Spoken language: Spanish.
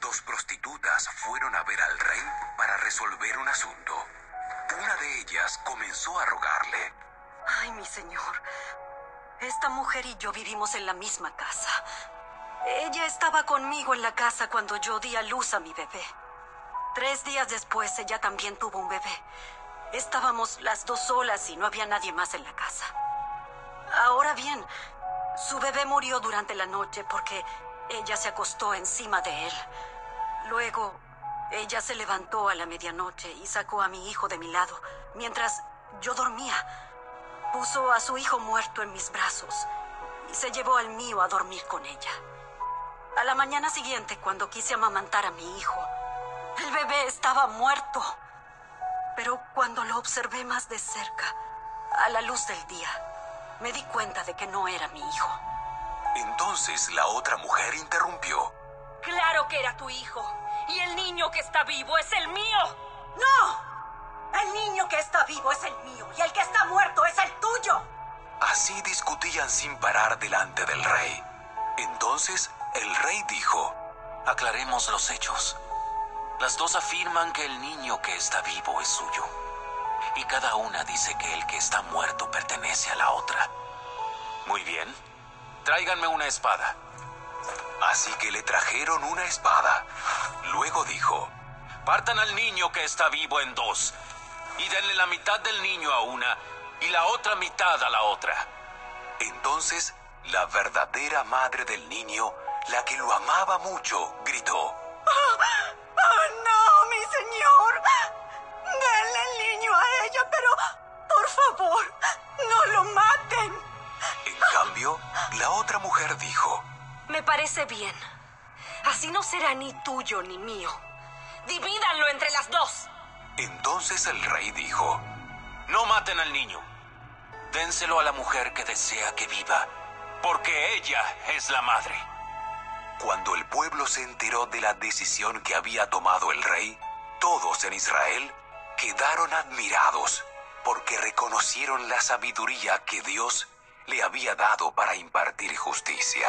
dos prostitutas fueron a ver al rey para resolver un asunto. Una de ellas comenzó a rogarle. Ay, mi señor. Esta mujer y yo vivimos en la misma casa. Ella estaba conmigo en la casa cuando yo di a luz a mi bebé. Tres días después ella también tuvo un bebé. Estábamos las dos solas y no había nadie más en la casa. Ahora bien, su bebé murió durante la noche porque ella se acostó encima de él. Luego, ella se levantó a la medianoche y sacó a mi hijo de mi lado mientras yo dormía. Puso a su hijo muerto en mis brazos y se llevó al mío a dormir con ella. A la mañana siguiente, cuando quise amamantar a mi hijo, el bebé estaba muerto. Pero cuando lo observé más de cerca, a la luz del día, me di cuenta de que no era mi hijo. Entonces la otra mujer interrumpió. Claro que era tu hijo. Y el niño que está vivo es el mío. ¡No! El niño que está vivo es el mío y el que está muerto es el tuyo. Así discutían sin parar delante del rey. Entonces el rey dijo, Aclaremos los hechos. Las dos afirman que el niño que está vivo es suyo. Y cada una dice que el que está muerto pertenece a la otra. Muy bien. Tráiganme una espada. Así que le trajeron una espada. Luego dijo, Partan al niño que está vivo en dos. Y denle la mitad del niño a una y la otra mitad a la otra. Entonces la verdadera madre del niño, la que lo amaba mucho, gritó. Otra mujer dijo, Me parece bien. Así no será ni tuyo ni mío. Divídanlo entre las dos. Entonces el rey dijo, No maten al niño. Dénselo a la mujer que desea que viva, porque ella es la madre. Cuando el pueblo se enteró de la decisión que había tomado el rey, todos en Israel quedaron admirados porque reconocieron la sabiduría que Dios le había dado para impartir justicia.